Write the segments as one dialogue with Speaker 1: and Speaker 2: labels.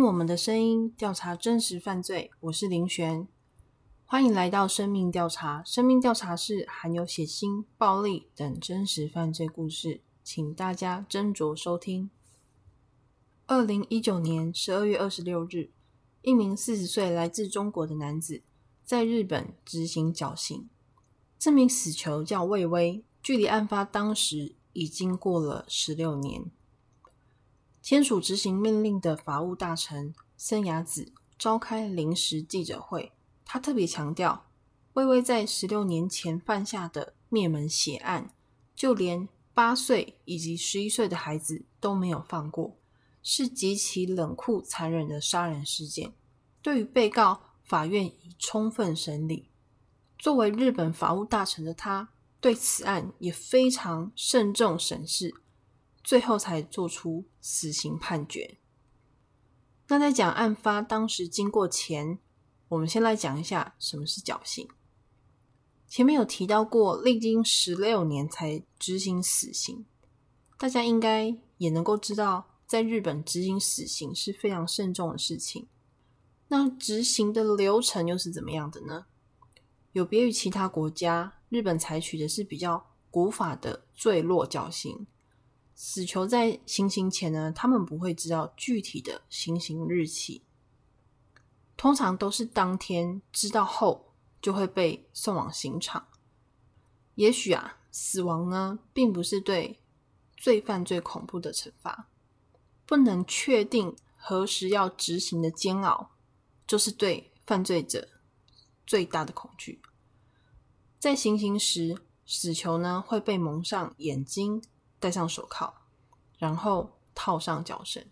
Speaker 1: 听我们的声音，调查真实犯罪。我是林璇，欢迎来到生命调查。生命调查是含有血腥、暴力等真实犯罪故事，请大家斟酌收听。二零一九年十二月二十六日，一名四十岁来自中国的男子在日本执行绞刑。这名死囚叫魏巍，距离案发当时已经过了十六年。签署执行命令的法务大臣森雅子召开临时记者会，他特别强调，魏巍在十六年前犯下的灭门血案，就连八岁以及十一岁的孩子都没有放过，是极其冷酷残忍的杀人事件。对于被告，法院已充分审理。作为日本法务大臣的他，对此案也非常慎重审视。最后才做出死刑判决。那在讲案发当时经过前，我们先来讲一下什么是绞刑。前面有提到过，历经十六年才执行死刑，大家应该也能够知道，在日本执行死刑是非常慎重的事情。那执行的流程又是怎么样的呢？有别于其他国家，日本采取的是比较古法的坠落绞刑。死囚在行刑前呢，他们不会知道具体的行刑日期，通常都是当天知道后就会被送往刑场。也许啊，死亡呢，并不是对罪犯最恐怖的惩罚，不能确定何时要执行的煎熬，就是对犯罪者最大的恐惧。在行刑时，死囚呢会被蒙上眼睛。戴上手铐，然后套上脚绳，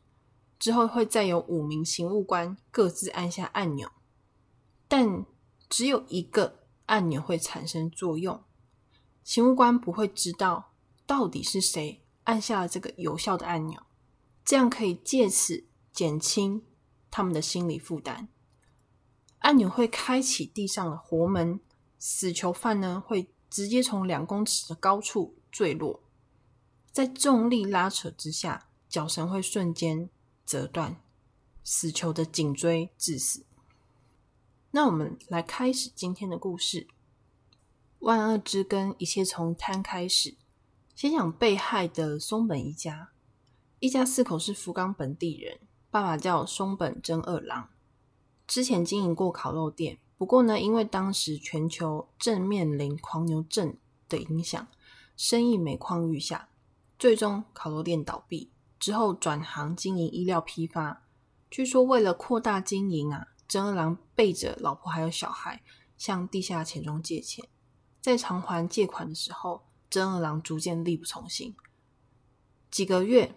Speaker 1: 之后会再有五名刑务官各自按下按钮，但只有一个按钮会产生作用，刑务官不会知道到底是谁按下了这个有效的按钮，这样可以借此减轻他们的心理负担。按钮会开启地上的活门，死囚犯呢会直接从两公尺的高处坠落。在重力拉扯之下，脚绳会瞬间折断，死囚的颈椎致死。那我们来开始今天的故事。万恶之根，一切从贪开始。先讲被害的松本一家，一家四口是福冈本地人，爸爸叫松本真二郎，之前经营过烤肉店，不过呢，因为当时全球正面临狂牛症的影响，生意每况愈下。最终，烤肉店倒闭之后，转行经营医疗批发。据说，为了扩大经营啊，真二郎背着老婆还有小孩向地下钱庄借钱。在偿还借款的时候，真二郎逐渐力不从心。几个月，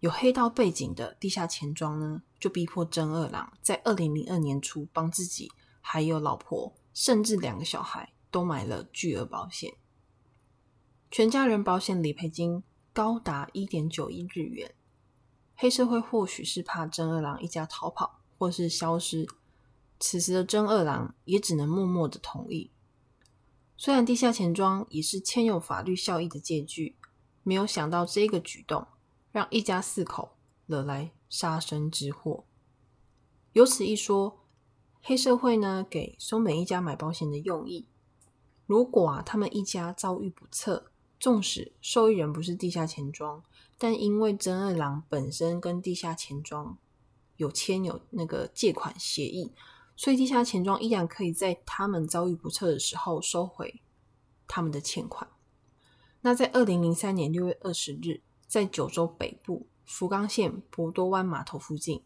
Speaker 1: 有黑道背景的地下钱庄呢，就逼迫真二郎在二零零二年初帮自己还有老婆，甚至两个小孩都买了巨额保险，全家人保险理赔金。高达一点九亿日元，黑社会或许是怕真二郎一家逃跑或是消失，此时的真二郎也只能默默的同意。虽然地下钱庄也是签有法律效益的借据，没有想到这个举动让一家四口惹来杀身之祸。有此一说，黑社会呢给松本一家买保险的用意，如果啊他们一家遭遇不测。纵使受益人不是地下钱庄，但因为真二郎本身跟地下钱庄有签有那个借款协议，所以地下钱庄依然可以在他们遭遇不测的时候收回他们的欠款。那在二零零三年六月二十日，在九州北部福冈县博多湾码头附近，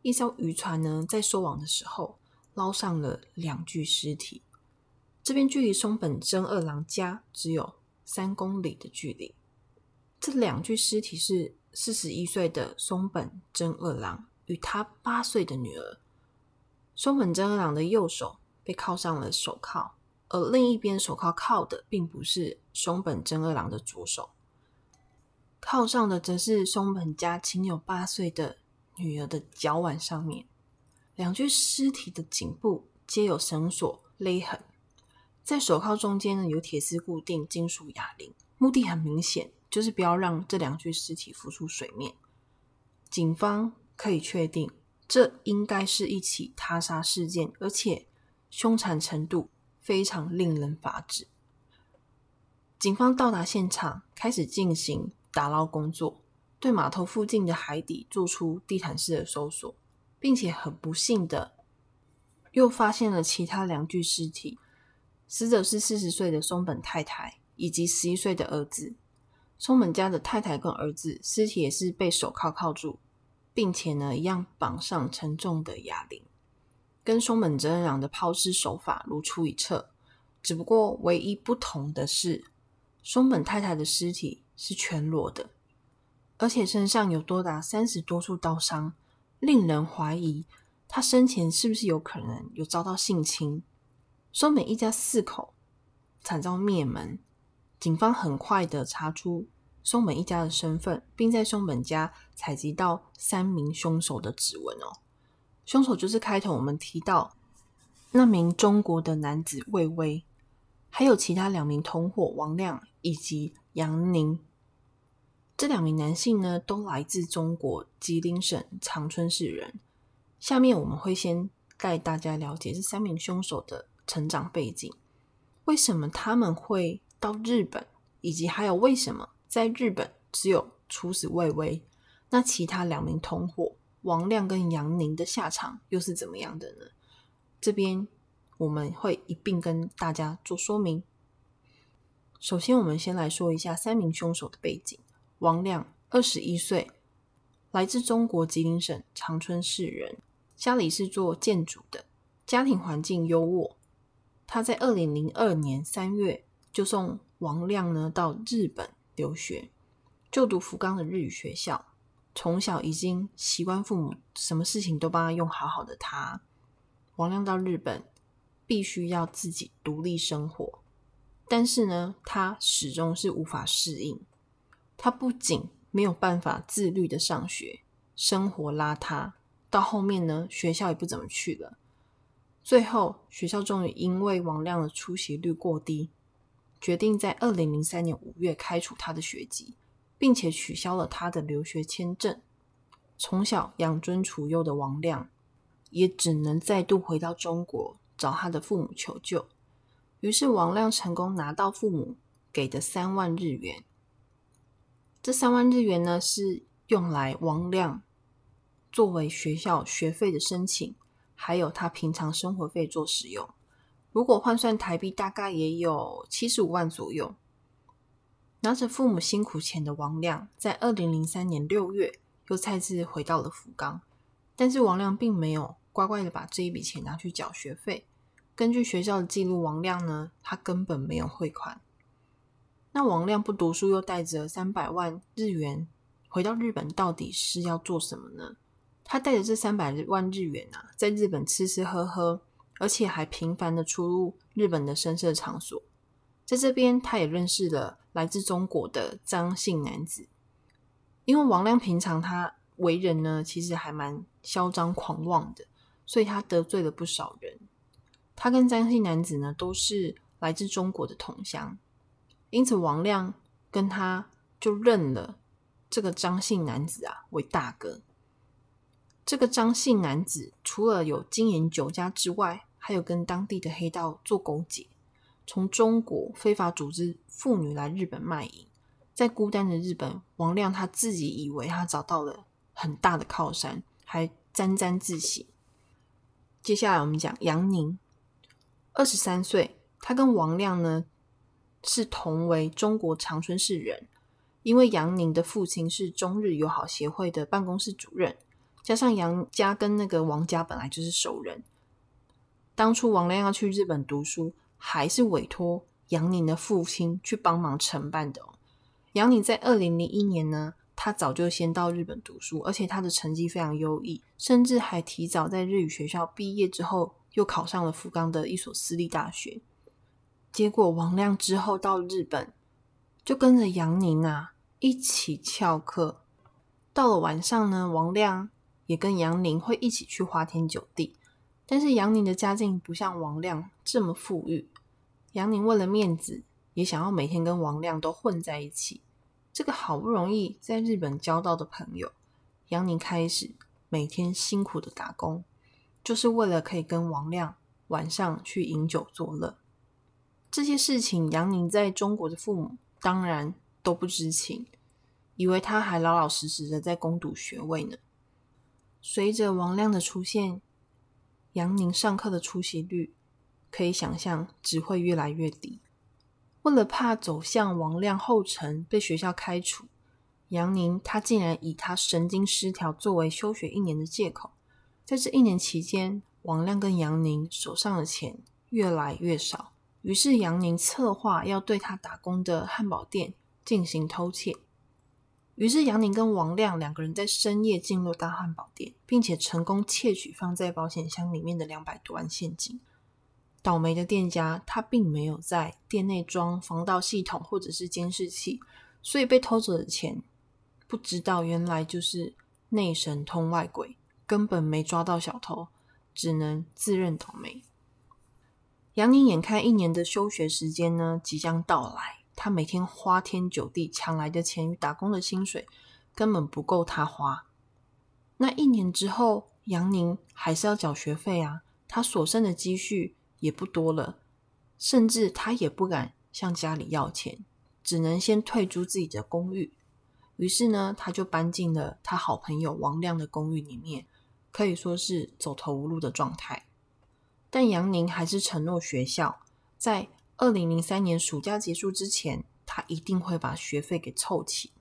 Speaker 1: 一艘渔船呢在收网的时候捞上了两具尸体。这边距离松本真二郎家只有。三公里的距离，这两具尸体是四十一岁的松本真二郎与他八岁的女儿。松本真二郎的右手被铐上了手铐，而另一边手铐铐的并不是松本真二郎的左手，铐上的则是松本家仅有八岁的女儿的脚腕上面。两具尸体的颈部皆有绳索勒痕。在手铐中间呢，有铁丝固定金属哑铃，目的很明显，就是不要让这两具尸体浮出水面。警方可以确定，这应该是一起他杀事件，而且凶残程度非常令人发指。警方到达现场，开始进行打捞工作，对码头附近的海底做出地毯式的搜索，并且很不幸的又发现了其他两具尸体，死者是四十岁的松本太太以及十一岁的儿子。松本家的太太跟儿子尸体也是被手铐铐住，并且呢，一样绑上沉重的哑铃，跟松本真人的抛尸手法如出一辙。只不过唯一不同的是，松本太太的尸体是全裸的，而且身上有多达三十多处刀伤，令人怀疑她生前是不是有可能有遭到性侵。松本一家四口惨遭灭门，警方很快的查出。松本一家的身份，并在松本家采集到三名凶手的指纹哦。凶手就是开头我们提到那名中国的男子魏巍，还有其他两名同伙王亮以及杨宁。这两名男性呢，都来自中国吉林省长春市人。下面我们会先带大家了解这三名凶手的成长背景，为什么他们会到日本，以及还有为什么。在日本，只有处死魏巍，那其他两名同伙王亮跟杨宁的下场又是怎么样的呢？这边我们会一并跟大家做说明。首先，我们先来说一下三名凶手的背景。王亮，二十一岁，来自中国吉林省长春市人，家里是做建筑的，家庭环境优渥。他在二零零二年三月就送王亮呢到日本。留学，就读福冈的日语学校，从小已经习惯父母什么事情都帮他用好好的。他王亮到日本，必须要自己独立生活，但是呢，他始终是无法适应。他不仅没有办法自律的上学，生活邋遢，到后面呢，学校也不怎么去了。最后，学校终于因为王亮的出席率过低。决定在二零零三年五月开除他的学籍，并且取消了他的留学签证。从小养尊处优的王亮，也只能再度回到中国找他的父母求救。于是，王亮成功拿到父母给的三万日元。这三万日元呢，是用来王亮作为学校学费的申请，还有他平常生活费做使用。如果换算台币，大概也有七十五万左右。拿着父母辛苦钱的王亮，在二零零三年六月又再次回到了福冈，但是王亮并没有乖乖的把这一笔钱拿去缴学费。根据学校的记录，王亮呢，他根本没有汇款。那王亮不读书，又带着三百万日元回到日本，到底是要做什么呢？他带着这三百万日元啊，在日本吃吃喝喝。而且还频繁的出入日本的声色场所，在这边他也认识了来自中国的张姓男子。因为王亮平常他为人呢，其实还蛮嚣张狂妄的，所以他得罪了不少人。他跟张姓男子呢，都是来自中国的同乡，因此王亮跟他就认了这个张姓男子啊为大哥。这个张姓男子除了有经营酒家之外，还有跟当地的黑道做勾结，从中国非法组织妇女来日本卖淫。在孤单的日本，王亮他自己以为他找到了很大的靠山，还沾沾自喜。接下来我们讲杨宁，二十三岁，他跟王亮呢是同为中国长春市人，因为杨宁的父亲是中日友好协会的办公室主任。加上杨家跟那个王家本来就是熟人，当初王亮要去日本读书，还是委托杨宁的父亲去帮忙承办的。杨宁在二零零一年呢，他早就先到日本读书，而且他的成绩非常优异，甚至还提早在日语学校毕业之后，又考上了福冈的一所私立大学。结果王亮之后到日本，就跟着杨宁啊一起翘课。到了晚上呢，王亮。也跟杨宁会一起去花天酒地，但是杨宁的家境不像王亮这么富裕。杨宁为了面子，也想要每天跟王亮都混在一起。这个好不容易在日本交到的朋友，杨宁开始每天辛苦的打工，就是为了可以跟王亮晚上去饮酒作乐。这些事情，杨宁在中国的父母当然都不知情，以为他还老老实实的在攻读学位呢。随着王亮的出现，杨宁上课的出席率可以想象只会越来越低。为了怕走向王亮后尘被学校开除，杨宁他竟然以他神经失调作为休学一年的借口。在这一年期间，王亮跟杨宁手上的钱越来越少。于是杨宁策划要对他打工的汉堡店进行偷窃。于是杨宁跟王亮两个人在深夜进入大汉堡店，并且成功窃取放在保险箱里面的两百多万现金。倒霉的店家他并没有在店内装防盗系统或者是监视器，所以被偷走的钱不知道原来就是内神通外鬼，根本没抓到小偷，只能自认倒霉。杨宁眼看一年的休学时间呢即将到来，他每天花天酒地抢来的钱与打工的薪水根本不够他花。那一年之后，杨宁还是要缴学费啊，他所剩的积蓄也不多了，甚至他也不敢向家里要钱，只能先退租自己的公寓。于是呢，他就搬进了他好朋友王亮的公寓里面，可以说是走投无路的状态。但杨宁还是承诺学校，在二零零三年暑假结束之前，他一定会把学费给凑齐。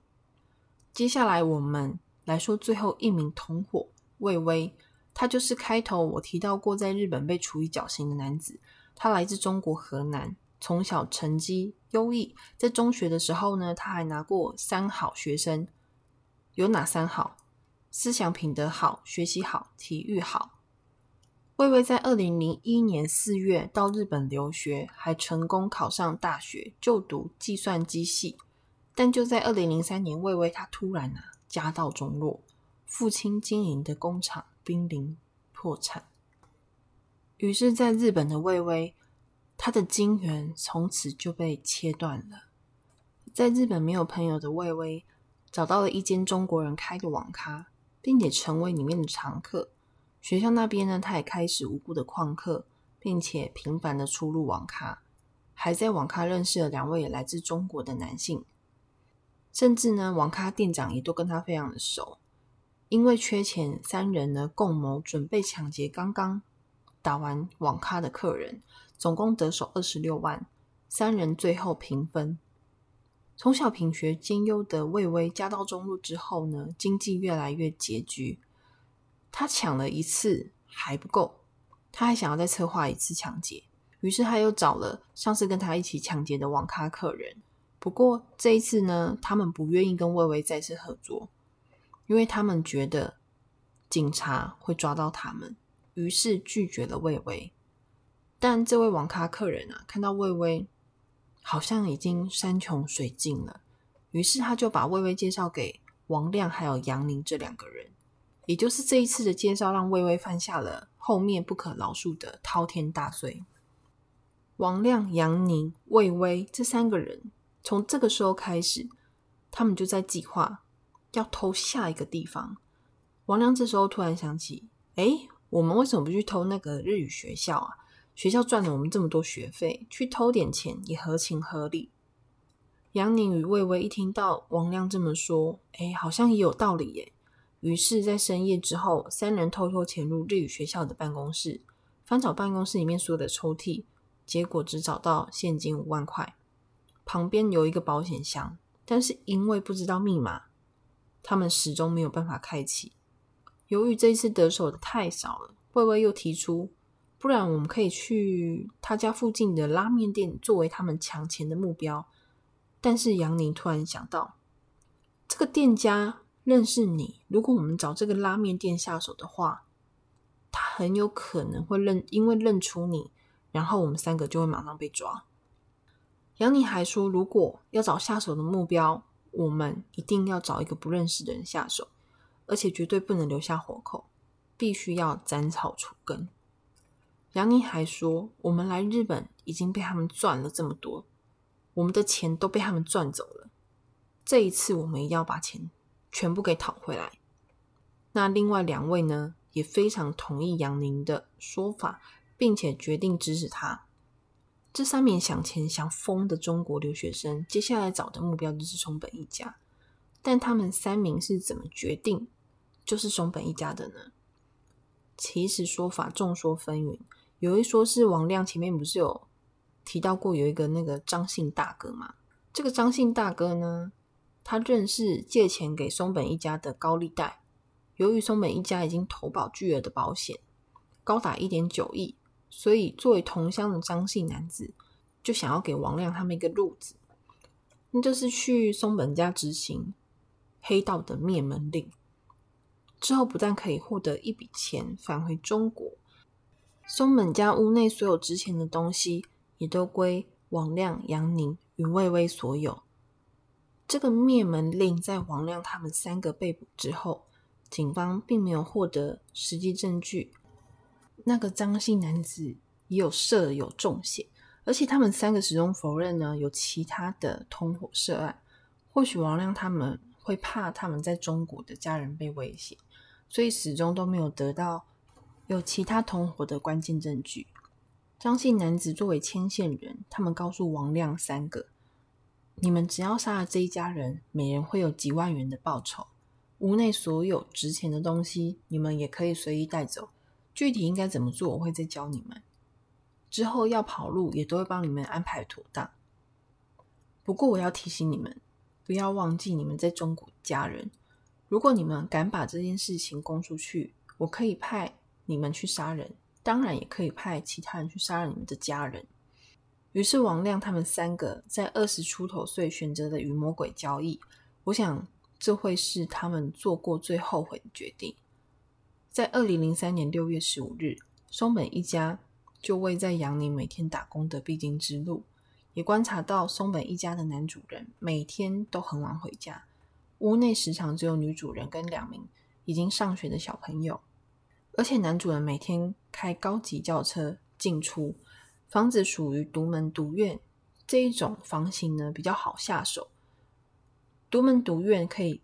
Speaker 1: 接下来，我们来说最后一名同伙魏巍，他就是开头我提到过在日本被处以绞刑的男子。他来自中国河南，从小成绩优异，在中学的时候呢，他还拿过三好学生。有哪三好？思想品德好，学习好，体育好。魏巍在二零零一年四月到日本留学，还成功考上大学，就读计算机系。但就在二零零三年，魏巍他突然啊家道中落，父亲经营的工厂濒临破产。于是，在日本的魏巍，他的金源从此就被切断了。在日本没有朋友的魏巍，找到了一间中国人开的网咖，并且成为里面的常客。学校那边呢，他也开始无故的旷课，并且频繁的出入网咖，还在网咖认识了两位来自中国的男性，甚至呢，网咖店长也都跟他非常的熟。因为缺钱，三人呢共谋准备抢劫刚刚打完网咖的客人，总共得手二十六万，三人最后平分。从小品学兼优的魏巍，家道中落之后呢，经济越来越拮据。他抢了一次还不够，他还想要再策划一次抢劫，于是他又找了上次跟他一起抢劫的网咖客人。不过这一次呢，他们不愿意跟魏巍再次合作，因为他们觉得警察会抓到他们，于是拒绝了魏巍。但这位网咖客人啊，看到魏巍好像已经山穷水尽了，于是他就把魏巍介绍给王亮还有杨宁这两个人。也就是这一次的介绍，让魏巍犯下了后面不可饶恕的滔天大罪。王亮、杨宁、魏巍这三个人，从这个时候开始，他们就在计划要偷下一个地方。王亮这时候突然想起：哎，我们为什么不去偷那个日语学校啊？学校赚了我们这么多学费，去偷点钱也合情合理。杨宁与魏巍一听到王亮这么说，哎，好像也有道理耶。于是，在深夜之后，三人偷偷潜入日语学校的办公室，翻找办公室里面所有的抽屉，结果只找到现金五万块，旁边有一个保险箱，但是因为不知道密码，他们始终没有办法开启。由于这一次得手的太少了，微微又提出，不然我们可以去他家附近的拉面店作为他们抢钱的目标。但是杨宁突然想到，这个店家。认识你，如果我们找这个拉面店下手的话，他很有可能会认，因为认出你，然后我们三个就会马上被抓。杨宁还说，如果要找下手的目标，我们一定要找一个不认识的人下手，而且绝对不能留下活口，必须要斩草除根。杨宁还说，我们来日本已经被他们赚了这么多，我们的钱都被他们赚走了，这一次我们一定要把钱。全部给讨回来。那另外两位呢，也非常同意杨宁的说法，并且决定支持他。这三名想钱想疯的中国留学生，接下来找的目标就是松本一家。但他们三名是怎么决定就是松本一家的呢？其实说法众说纷纭，有一说是王亮前面不是有提到过有一个那个张姓大哥嘛？这个张姓大哥呢，他认识借钱给松本一家的高利贷，由于松本一家已经投保巨额的保险，高达一点九亿，所以作为同乡的张姓男子就想要给王亮他们一个路子，那就是去松本家执行黑道的灭门令。之后不但可以获得一笔钱返回中国，松本家屋内所有值钱的东西也都归王亮、杨宁与魏巍所有。这个灭门令在王亮他们三个被捕之后，警方并没有获得实际证据。那个张姓男子也有涉有重险，而且他们三个始终否认呢有其他的同伙涉案。或许王亮他们会怕他们在中国的家人被威胁。所以始终都没有得到有其他同伙的关键证据。张姓男子作为牵线人，他们告诉王亮三个：“你们只要杀了这一家人，每人会有几万元的报酬。屋内所有值钱的东西，你们也可以随意带走。具体应该怎么做，我会再教你们。之后要跑路，也都会帮你们安排妥当。不过我要提醒你们，不要忘记你们在中国家人。”如果你们敢把这件事情供出去，我可以派你们去杀人，当然也可以派其他人去杀了你们的家人。于是王亮他们三个在二十出头岁选择了与魔鬼交易，我想这会是他们做过最后悔的决定。在二零零三年六月十五日，松本一家就位在杨宁每天打工的必经之路，也观察到松本一家的男主人每天都很晚回家。屋内时常只有女主人跟两名已经上学的小朋友，而且男主人每天开高级轿车进出。房子属于独门独院这一种房型呢，比较好下手。独门独院可以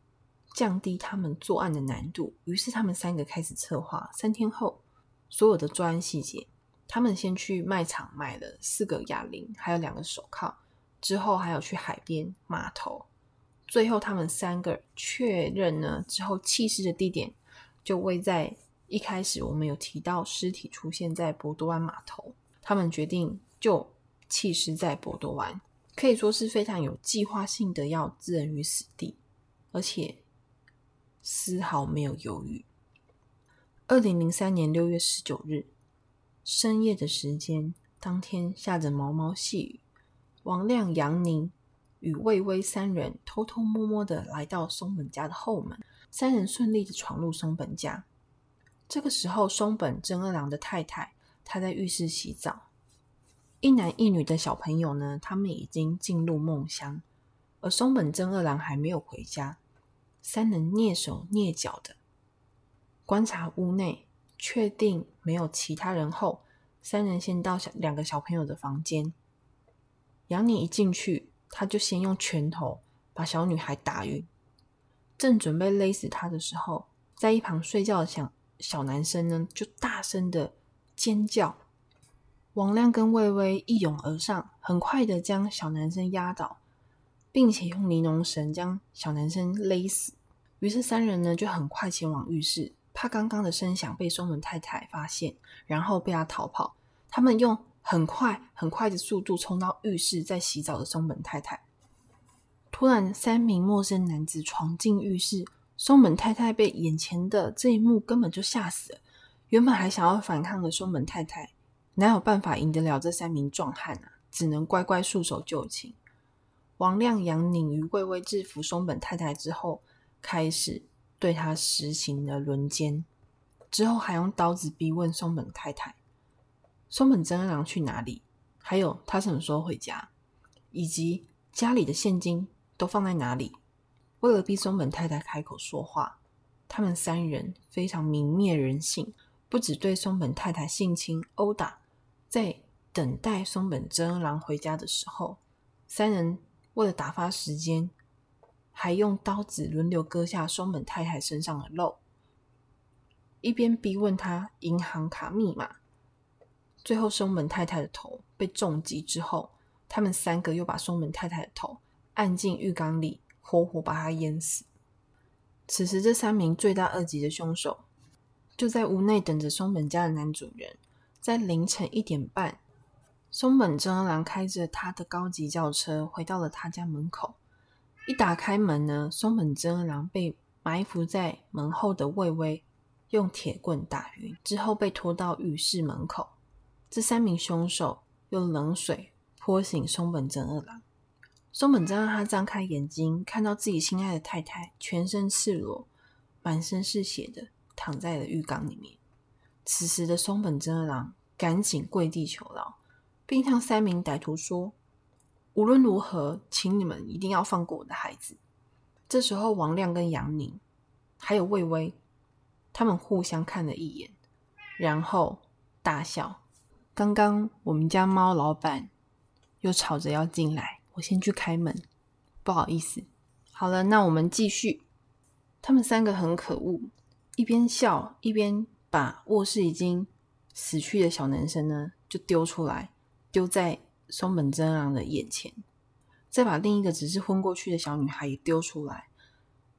Speaker 1: 降低他们作案的难度。于是他们三个开始策划。三天后，所有的作案细节，他们先去卖场买了四个哑铃，还有两个手铐，之后还有去海边码头。最后，他们三个确认呢之后，弃尸的地点就位在一开始我们有提到尸体出现在博多湾码头。他们决定就弃尸在博多湾，可以说是非常有计划性的要置人于死地，而且丝毫没有犹豫。二零零三年六月十九日深夜的时间，当天下着毛毛细雨，王亮、杨宁。与魏巍三人偷偷摸摸的来到松本家的后门，三人顺利的闯入松本家。这个时候，松本真二郎的太太他在浴室洗澡，一男一女的小朋友呢，他们已经进入梦乡，而松本真二郎还没有回家。三人蹑手蹑脚的观察屋内，确定没有其他人后，三人先到小两个小朋友的房间。杨宁一进去。他就先用拳头把小女孩打晕，正准备勒死她的时候，在一旁睡觉的小小男生呢，就大声的尖叫。王亮跟魏巍一拥而上，很快的将小男生压倒，并且用尼龙绳将小男生勒死。于是三人呢就很快前往浴室，怕刚刚的声响被松本太太发现，然后被他逃跑。他们用。很快，很快的速度冲到浴室，在洗澡的松本太太，突然三名陌生男子闯进浴室，松本太太被眼前的这一幕根本就吓死了。原本还想要反抗的松本太太，哪有办法赢得了这三名壮汉啊？只能乖乖束手就擒。王亮、杨宁于魏巍制服松本太太之后，开始对他实行了轮奸，之后还用刀子逼问松本太太。松本真二郎去哪里？还有他什么时候回家？以及家里的现金都放在哪里？为了逼松本太太开口说话，他们三人非常泯灭人性，不止对松本太太性侵殴打，在等待松本真郎回家的时候，三人为了打发时间，还用刀子轮流割下松本太太身上的肉，一边逼问他银行卡密码。最后，松本太太的头被重击之后，他们三个又把松本太太的头按进浴缸里，活活把她淹死。此时，这三名罪大恶极的凶手就在屋内等着松本家的男主人。在凌晨一点半，松本真二郎开着他的高级轿车回到了他家门口。一打开门呢，松本真二郎被埋伏在门后的魏巍用铁棍打晕，之后被拖到浴室门口。这三名凶手用冷水泼醒松本真二郎。松本真让他张开眼睛，看到自己心爱的太太全身赤裸、满身是血的躺在了浴缸里面。此时的松本真二郎赶紧跪地求饶，并向三名歹徒说：“无论如何，请你们一定要放过我的孩子。”这时候，王亮跟杨宁还有魏巍，他们互相看了一眼，然后大笑。刚刚我们家猫老板又吵着要进来，我先去开门，不好意思。好了，那我们继续。他们三个很可恶，一边笑一边把卧室已经死去的小男生呢就丢出来，丢在松本真郎的眼前，再把另一个只是昏过去的小女孩也丢出来，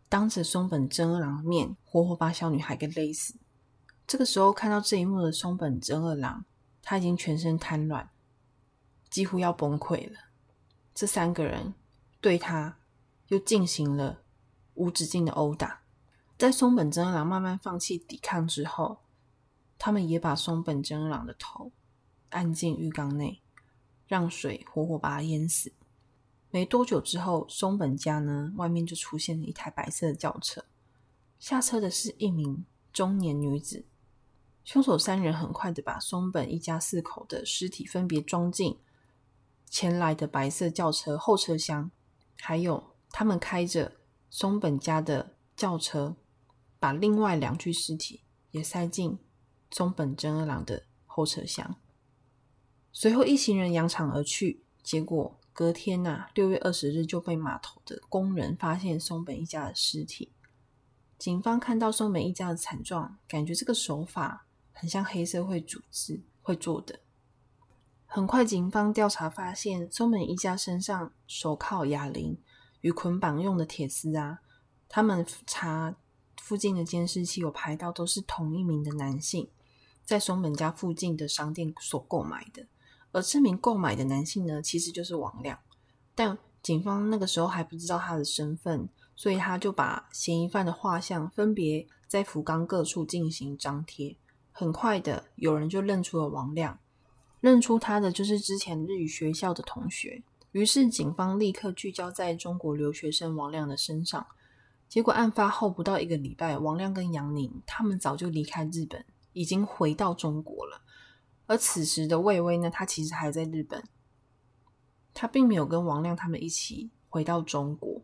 Speaker 1: 当着松本真二郎的面活活把小女孩给勒死。这个时候看到这一幕的松本真二郎。他已经全身瘫软，几乎要崩溃了。这三个人对他又进行了无止境的殴打。在松本真二郎慢慢放弃抵抗之后，他们也把松本真二郎的头按进浴缸内，让水活活把他淹死。没多久之后，松本家呢外面就出现了一台白色的轿车，下车的是一名中年女子。凶手三人很快的把松本一家四口的尸体分别装进前来的白色轿车后车厢，还有他们开着松本家的轿车，把另外两具尸体也塞进松本真二郎的后车厢。随后一行人扬长而去。结果隔天呐，六月二十日就被码头的工人发现松本一家的尸体。警方看到松本一家的惨状，感觉这个手法。很像黑社会组织会做的。很快，警方调查发现，松本一家身上手铐、哑铃与捆绑用的铁丝啊，他们查附近的监视器有拍到，都是同一名的男性在松本家附近的商店所购买的。而这名购买的男性呢，其实就是王亮，但警方那个时候还不知道他的身份，所以他就把嫌疑犯的画像分别在福冈各处进行张贴。很快的，有人就认出了王亮，认出他的就是之前日语学校的同学。于是警方立刻聚焦在中国留学生王亮的身上。结果案发后不到一个礼拜，王亮跟杨宁他们早就离开日本，已经回到中国了。而此时的魏巍呢，他其实还在日本，他并没有跟王亮他们一起回到中国。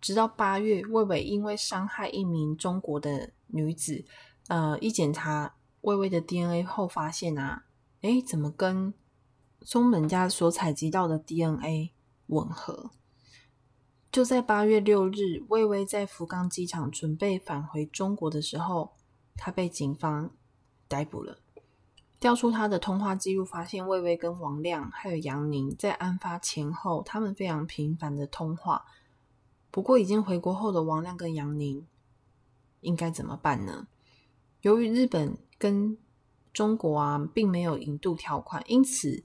Speaker 1: 直到八月，魏巍因为伤害一名中国的女子，呃，一检查。魏巍的 DNA 后发现啊，哎，怎么跟松本家所采集到的 DNA 吻合？就在八月六日，魏巍在福冈机场准备返回中国的时候，他被警方逮捕了。调出他的通话记录，发现魏巍跟王亮还有杨宁在案发前后，他们非常频繁的通话。不过，已经回国后的王亮跟杨宁应该怎么办呢？由于日本。跟中国啊，并没有引渡条款，因此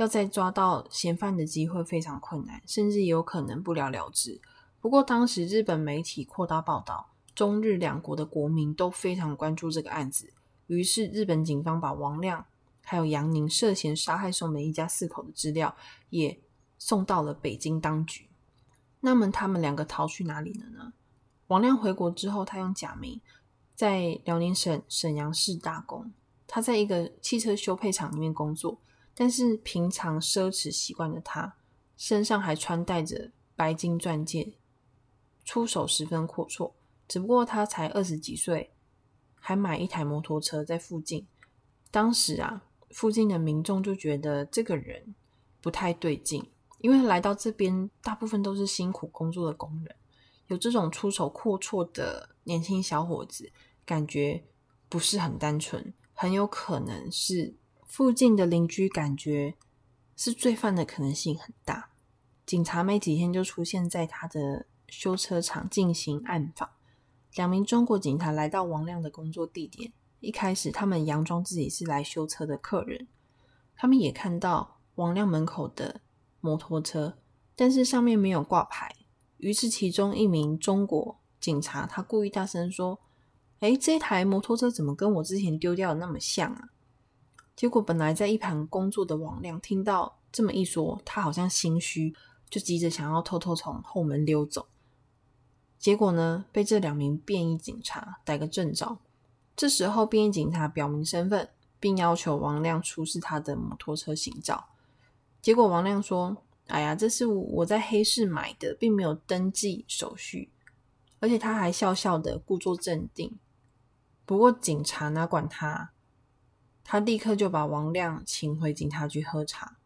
Speaker 1: 要再抓到嫌犯的机会非常困难，甚至有可能不了了之。不过当时日本媒体扩大报道，中日两国的国民都非常关注这个案子，于是日本警方把王亮还有杨宁涉嫌杀害松本一家四口的资料也送到了北京当局。那么他们两个逃去哪里了呢？王亮回国之后，他用假名。在辽宁省沈阳市打工，他在一个汽车修配厂里面工作。但是平常奢侈习惯的他，身上还穿戴着白金钻戒，出手十分阔绰。只不过他才二十几岁，还买一台摩托车在附近。当时啊，附近的民众就觉得这个人不太对劲，因为来到这边大部分都是辛苦工作的工人，有这种出手阔绰的年轻小伙子。感觉不是很单纯，很有可能是附近的邻居感觉是罪犯的可能性很大。警察没几天就出现在他的修车厂进行暗访。两名中国警察来到王亮的工作地点，一开始他们佯装自己是来修车的客人。他们也看到王亮门口的摩托车，但是上面没有挂牌。于是其中一名中国警察他故意大声说：“哎，这台摩托车怎么跟我之前丢掉的那么像啊？”结果本来在一旁工作的王亮听到这么一说，他好像心虚。就急着想要偷偷从后门溜走，结果呢，被这两名便衣警察逮个正着。这时候，便衣警察表明身份，并要求王亮出示他的摩托车行照。结果，王亮说：“哎呀，这是我在黑市买的，并没有登记手续。”而且他还笑笑的故作镇定。不过，警察哪管他，他立刻就把王亮请回警察局喝茶。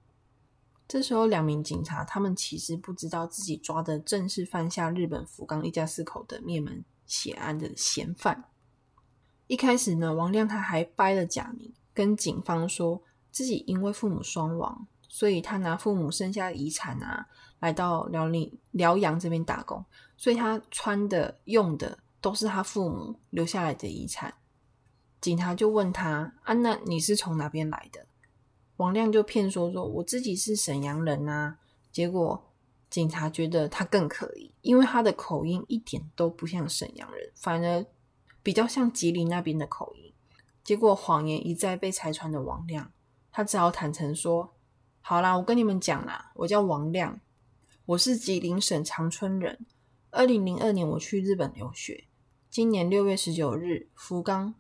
Speaker 1: 这时候，两名警察他们其实不知道自己抓的正是犯下日本福冈一家四口的灭门血案的嫌犯。一开始呢，王亮他还掰了假名，跟警方说自己因为父母双亡，所以他拿父母剩下的遗产啊，来到辽宁辽阳这边打工，所以他穿的用的都是他父母留下来的遗产。警察就问他：“啊，那你是从哪边来的？”王亮就骗说说我自己是沈阳人啊，结果警察觉得他更可疑，因为他的口音一点都不像沈阳人，反而比较像吉林那边的口音。结果谎言一再被拆穿的王亮，他只好坦诚说：“好啦，我跟你们讲啦，我叫王亮，我是吉林省长春人。二零零二年我去日本留学，今年六月十九日，福冈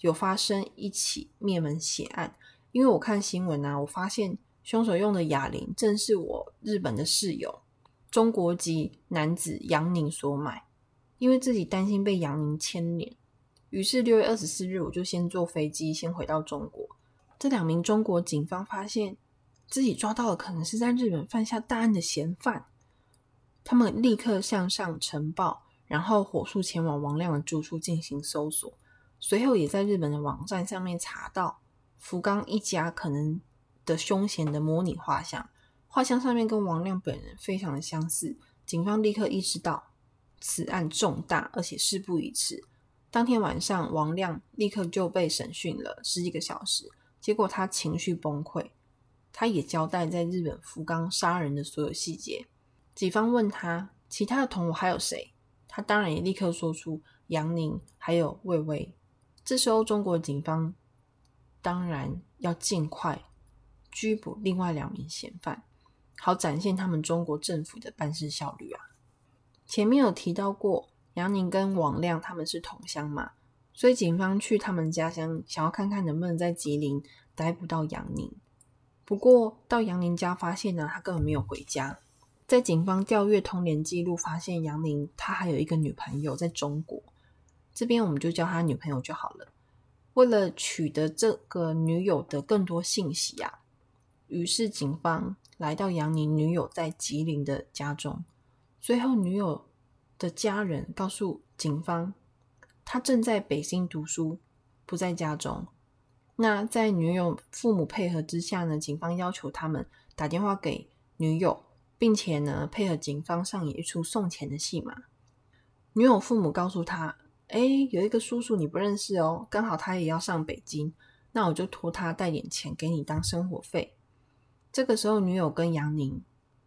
Speaker 1: 有发生一起灭门血案。”因为我看新闻啊，我发现凶手用的哑铃正是我日本的室友中国籍男子杨宁所买。因为自己担心被杨宁牵连，于是六月二十四日我就先坐飞机先回到中国。这两名中国警方发现自己抓到了可能是在日本犯下大案的嫌犯，他们立刻向上呈报，然后火速前往王亮的住处进行搜索，随后也在日本的网站上面查到。福冈一家可能的凶嫌的模拟画像，画像上面跟王亮本人非常的相似，警方立刻意识到此案重大，而且事不宜迟。当天晚上，王亮立刻就被审讯了十几个小时，结果他情绪崩溃，他也交代在日本福冈杀人的所有细节。警方问他其他的同伙还有谁，他当然也立刻说出杨宁还有魏巍。这时候，中国警方。当然要尽快拘捕另外两名嫌犯，好展现他们中国政府的办事效率啊！前面有提到过，杨宁跟王亮他们是同乡嘛，所以警方去他们家乡，想要看看能不能在吉林逮捕到杨宁。不过到杨宁家发现呢，他根本没有回家。在警方调阅通联记录，发现杨宁他还有一个女朋友在中国，这边我们就叫他女朋友就好了。为了取得这个女友的更多信息啊，于是警方来到杨宁女友在吉林的家中。最后，女友的家人告诉警方，他正在北京读书，不在家中。那在女友父母配合之下呢，警方要求他们打电话给女友，并且呢配合警方上演一出送钱的戏码。女友父母告诉他。哎，有一个叔叔你不认识哦，刚好他也要上北京，那我就托他带点钱给你当生活费。这个时候，女友跟杨宁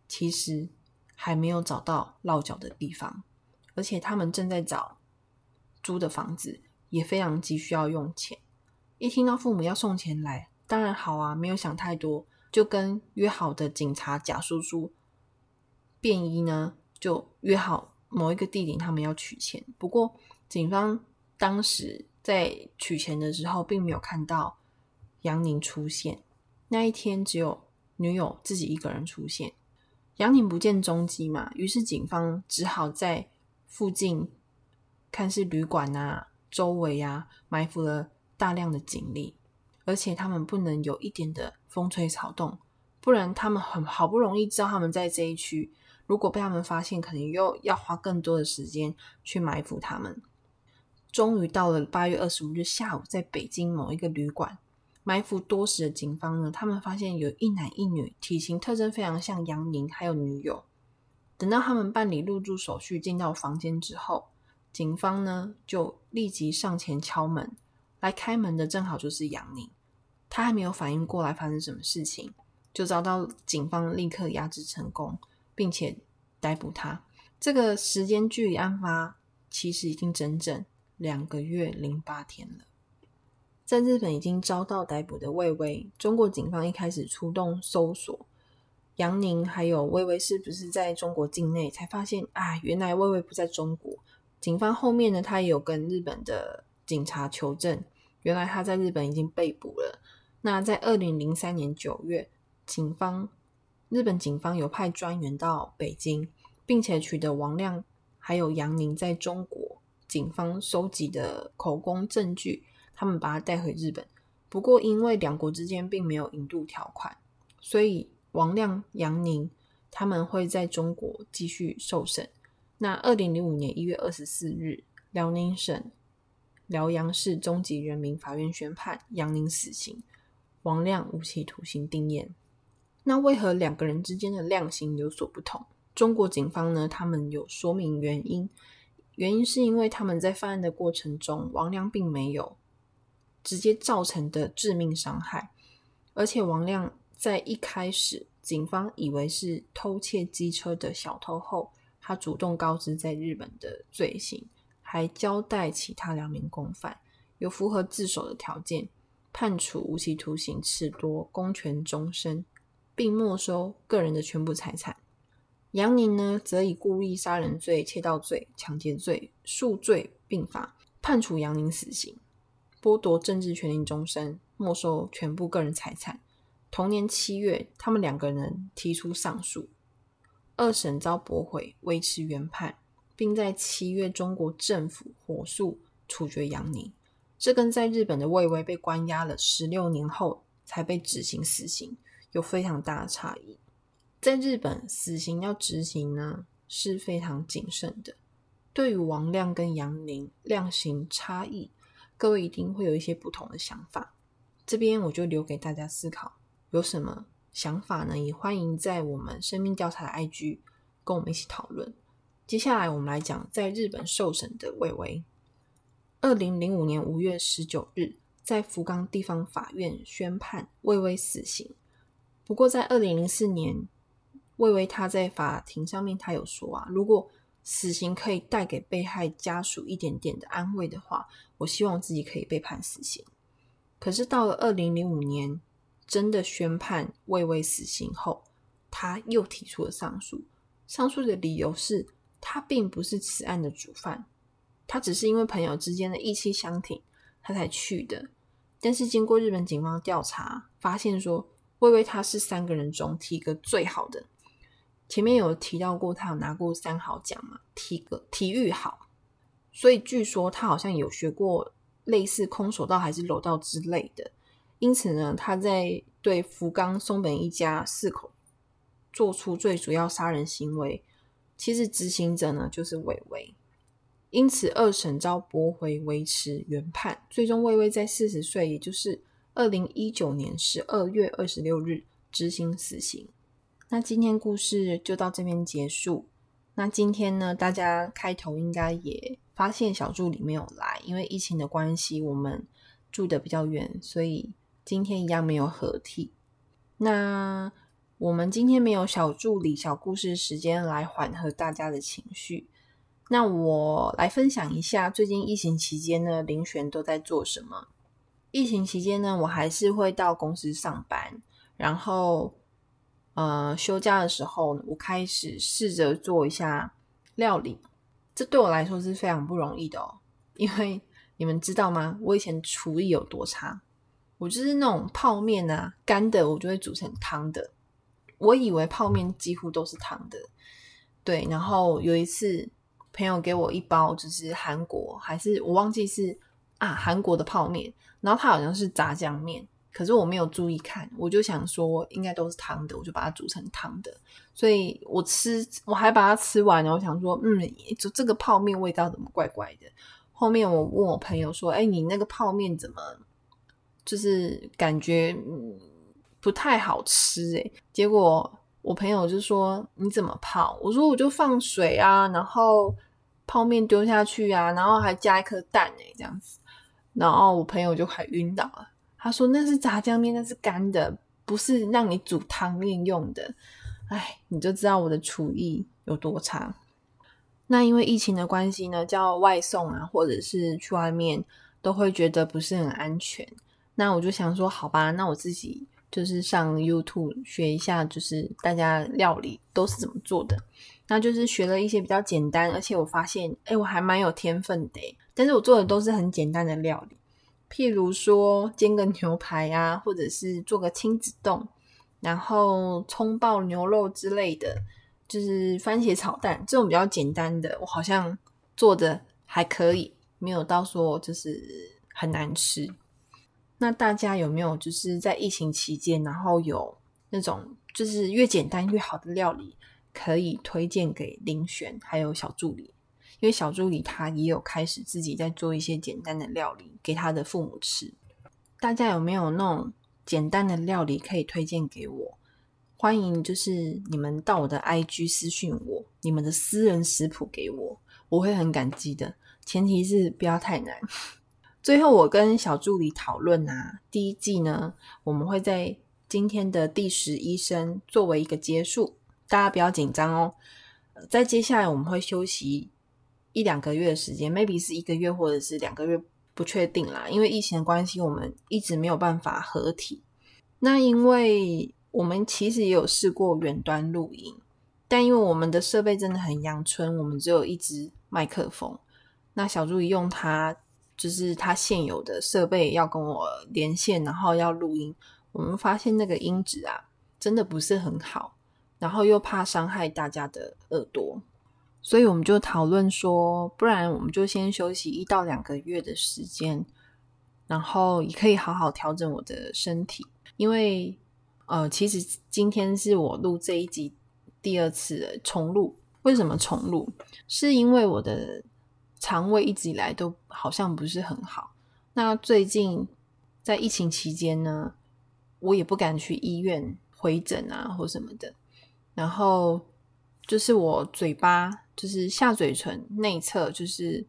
Speaker 1: 其实还没有找到落脚的地方，而且他们正在找租的房子，也非常急需要用钱。一听到父母要送钱来，当然好啊，没有想太多，就跟约好的警察贾叔叔便衣呢，就约好某一个地点，他们要取钱。不过。警方当时在取钱的时候，并没有看到杨宁出现。那一天，只有女友自己一个人出现，杨宁不见踪迹嘛。于是警方只好在附近看是旅馆啊、周围啊埋伏了大量的警力，而且他们不能有一点的风吹草动，不然他们很好不容易知道他们在这一区，如果被他们发现，可能又要花更多的时间去埋伏他们。终于到了八月二十五日下午，在北京某一个旅馆埋伏多时的警方呢，他们发现有一男一女，体型特征非常像杨宁还有女友。等到他们办理入住手续，进到房间之后，警方呢就立即上前敲门。来开门的正好就是杨宁，他还没有反应过来发生什么事情，就遭到警方立刻压制成功，并且逮捕他。这个时间距离案发其实已经整整两个月零八天了。在日本已经遭到逮捕的魏巍，中国警方一开始出动搜索杨宁还有魏巍是不是在中国境内，才发现啊，原来魏巍不在中国。警方后面呢，他也有跟日本的警察求证。原来他在日本已经被捕了。那在二零零三年九月，警方日本警方有派专员到北京，并且取得王亮还有杨宁在中国警方收集的口供证据，他们把他带回日本。不过因为两国之间并没有引渡条款，所以王亮、杨宁他们会在中国继续受审。那二零零五年一月二十四日，辽宁省。辽阳市中级人民法院宣判杨宁死刑，王亮无期徒刑定验。那为何两个人之间的量刑有所不同？中国警方呢？他们有说明原因，原因是因为他们在犯案的过程中，王亮并没有直接造成的致命伤害，而且王亮在一开始，警方以为是偷窃机车的小偷后，他主动告知在日本的罪行。还交代其他两名共犯有符合自首的条件，判处无期徒刑，褫夺公权终身，并没收个人的全部财产。杨宁呢，则以故意杀人罪、窃盗罪、抢劫罪数罪并罚，判处杨宁死刑，剥夺政治权利终身，没收全部个人财产。同年七月，他们两个人提出上诉，二审遭驳回，维持原判。并在七月，中国政府火速处决杨宁，这跟在日本的魏巍被关押了十六年后才被执行死刑有非常大的差异。在日本，死刑要执行呢是非常谨慎的。对于王亮跟杨宁量刑差异，各位一定会有一些不同的想法。这边我就留给大家思考，有什么想法呢？也欢迎在我们生命调查的 IG 跟我们一起讨论。接下来我们来讲在日本受审的魏巍。二零零五年五月十九日，在福冈地方法院宣判魏巍死刑。不过在二零零四年，魏巍他在法庭上面他有说啊，如果死刑可以带给被害家属一点点的安慰的话，我希望自己可以被判死刑。可是到了二零零五年，真的宣判魏巍死刑后，他又提出了上诉。上诉的理由是。他并不是此案的主犯，他只是因为朋友之间的意气相挺，他才去的。但是经过日本警方调查，发现说魏巍他是三个人中体格最好的。前面有提到过，他有拿过三好奖嘛，体格体育好，所以据说他好像有学过类似空手道还是柔道之类的。因此呢，他在对福冈松本一家四口做出最主要杀人行为。其实执行者呢就是魏巍，因此二审遭驳回，维持原判。最终魏巍在四十岁，也就是二零一九年十二月二十六日执行死刑。那今天故事就到这边结束。那今天呢，大家开头应该也发现小助理没有来，因为疫情的关系，我们住的比较远，所以今天一样没有合体。那。我们今天没有小助理、小故事时间来缓和大家的情绪。那我来分享一下最近疫情期间呢，林璇都在做什么。疫情期间呢，我还是会到公司上班，然后呃休假的时候，我开始试着做一下料理。这对我来说是非常不容易的哦，因为你们知道吗？我以前厨艺有多差，我就是那种泡面啊干的，我就会煮成汤的。我以为泡面几乎都是汤的，对。然后有一次，朋友给我一包，就是韩国还是我忘记是啊韩国的泡面，然后它好像是炸酱面，可是我没有注意看，我就想说应该都是汤的，我就把它煮成汤的。所以我吃我还把它吃完，然后想说，嗯，就这个泡面味道怎么怪怪的？后面我问我朋友说：“哎，你那个泡面怎么就是感觉不太好吃？”哎，结果我朋友就说：“你怎么泡？”我说：“我就放水啊，然后泡面丢下去啊，然后还加一颗蛋哎，这样子。”然后我朋友就快晕倒了。他说：“那是炸酱面，那是干的，不是让你煮汤面用的。”哎，你就知道我的厨艺有多差。那因为疫情的关系呢，叫外送啊，或者是去外面，都会觉得不是很安全。那我就想说，好吧，那我自己就是上 YouTube 学一下，就是大家料理都是怎么做的。那就是学了一些比较简单，而且我发现，哎，我还蛮有天分的。但是我做的都是很简单的料理，譬如说煎个牛排啊，或者是做个亲子冻，然后葱爆牛肉之类的。就是番茄炒蛋这种比较简单的，我好像做的还可以，没有到说就是很难吃。那大家有没有就是在疫情期间，然后有那种就是越简单越好的料理可以推荐给林璇还有小助理？因为小助理他也有开始自己在做一些简单的料理给他的父母吃。大家有没有那种简单的料理可以推荐给我？欢迎，就是你们到我的 IG 私讯我，你们的私人食谱给我，我会很感激的。前提是不要太难。最后，我跟小助理讨论啊，第一季呢，我们会在今天的第十一声作为一个结束，大家不要紧张哦。在接下来，我们会休息一两个月的时间，maybe 是一个月或者是两个月，不确定啦。因为疫情的关系，我们一直没有办法合体。那因为。我们其实也有试过远端录音，但因为我们的设备真的很阳春，我们只有一支麦克风。那小助理用他就是他现有的设备要跟我连线，然后要录音，我们发现那个音质啊，真的不是很好，然后又怕伤害大家的耳朵，所以我们就讨论说，不然我们就先休息一到两个月的时间，然后也可以好好调整我的身体，因为。呃，其实今天是我录这一集第二次重录。为什么重录？是因为我的肠胃一直以来都好像不是很好。那最近在疫情期间呢，我也不敢去医院回诊啊，或什么的。然后就是我嘴巴，就是下嘴唇内侧就是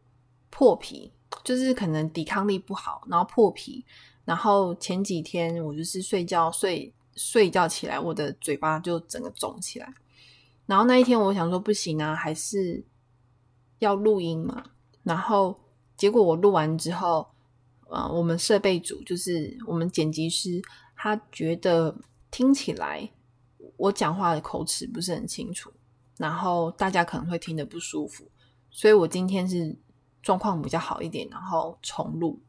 Speaker 1: 破皮，就是可能抵抗力不好，然后破皮。然后前几天我就是睡觉睡。睡觉起来，我的嘴巴就整个肿起来。然后那一天，我想说不行啊，还是要录音嘛。然后结果我录完之后，呃，我们设备组就是我们剪辑师，他觉得听起来我讲话的口齿不是很清楚，然后大家可能会听得不舒服，所以我今天是状况比较好一点，然后重录。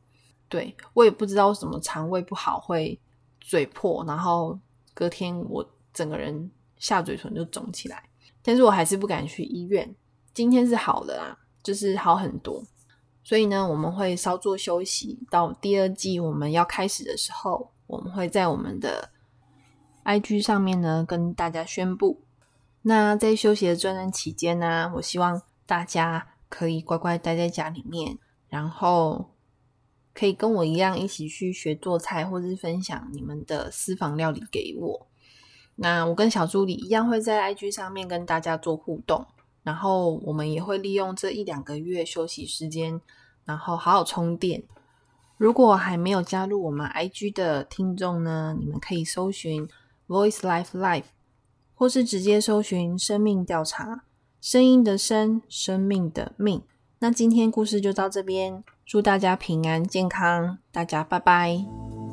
Speaker 1: 对我也不知道什么肠胃不好会。嘴破，然后隔天我整个人下嘴唇就肿起来，但是我还是不敢去医院。今天是好的啦，就是好很多。所以呢，我们会稍作休息，到第二季我们要开始的时候，我们会在我们的 IG 上面呢跟大家宣布。那在休息的这段期间呢，我希望大家可以乖乖待在家里面，然后。可以跟我一样一起去学做菜，或者是分享你们的私房料理给我。那我跟小助理一样会在 IG 上面跟大家做互动，然后我们也会利用这一两个月休息时间，然后好好充电。如果还没有加入我们 IG 的听众呢，你们可以搜寻 Voice Life Life，或是直接搜寻生命调查，声音的声，生命的命。那今天故事就到这边。祝大家平安健康，大家拜拜。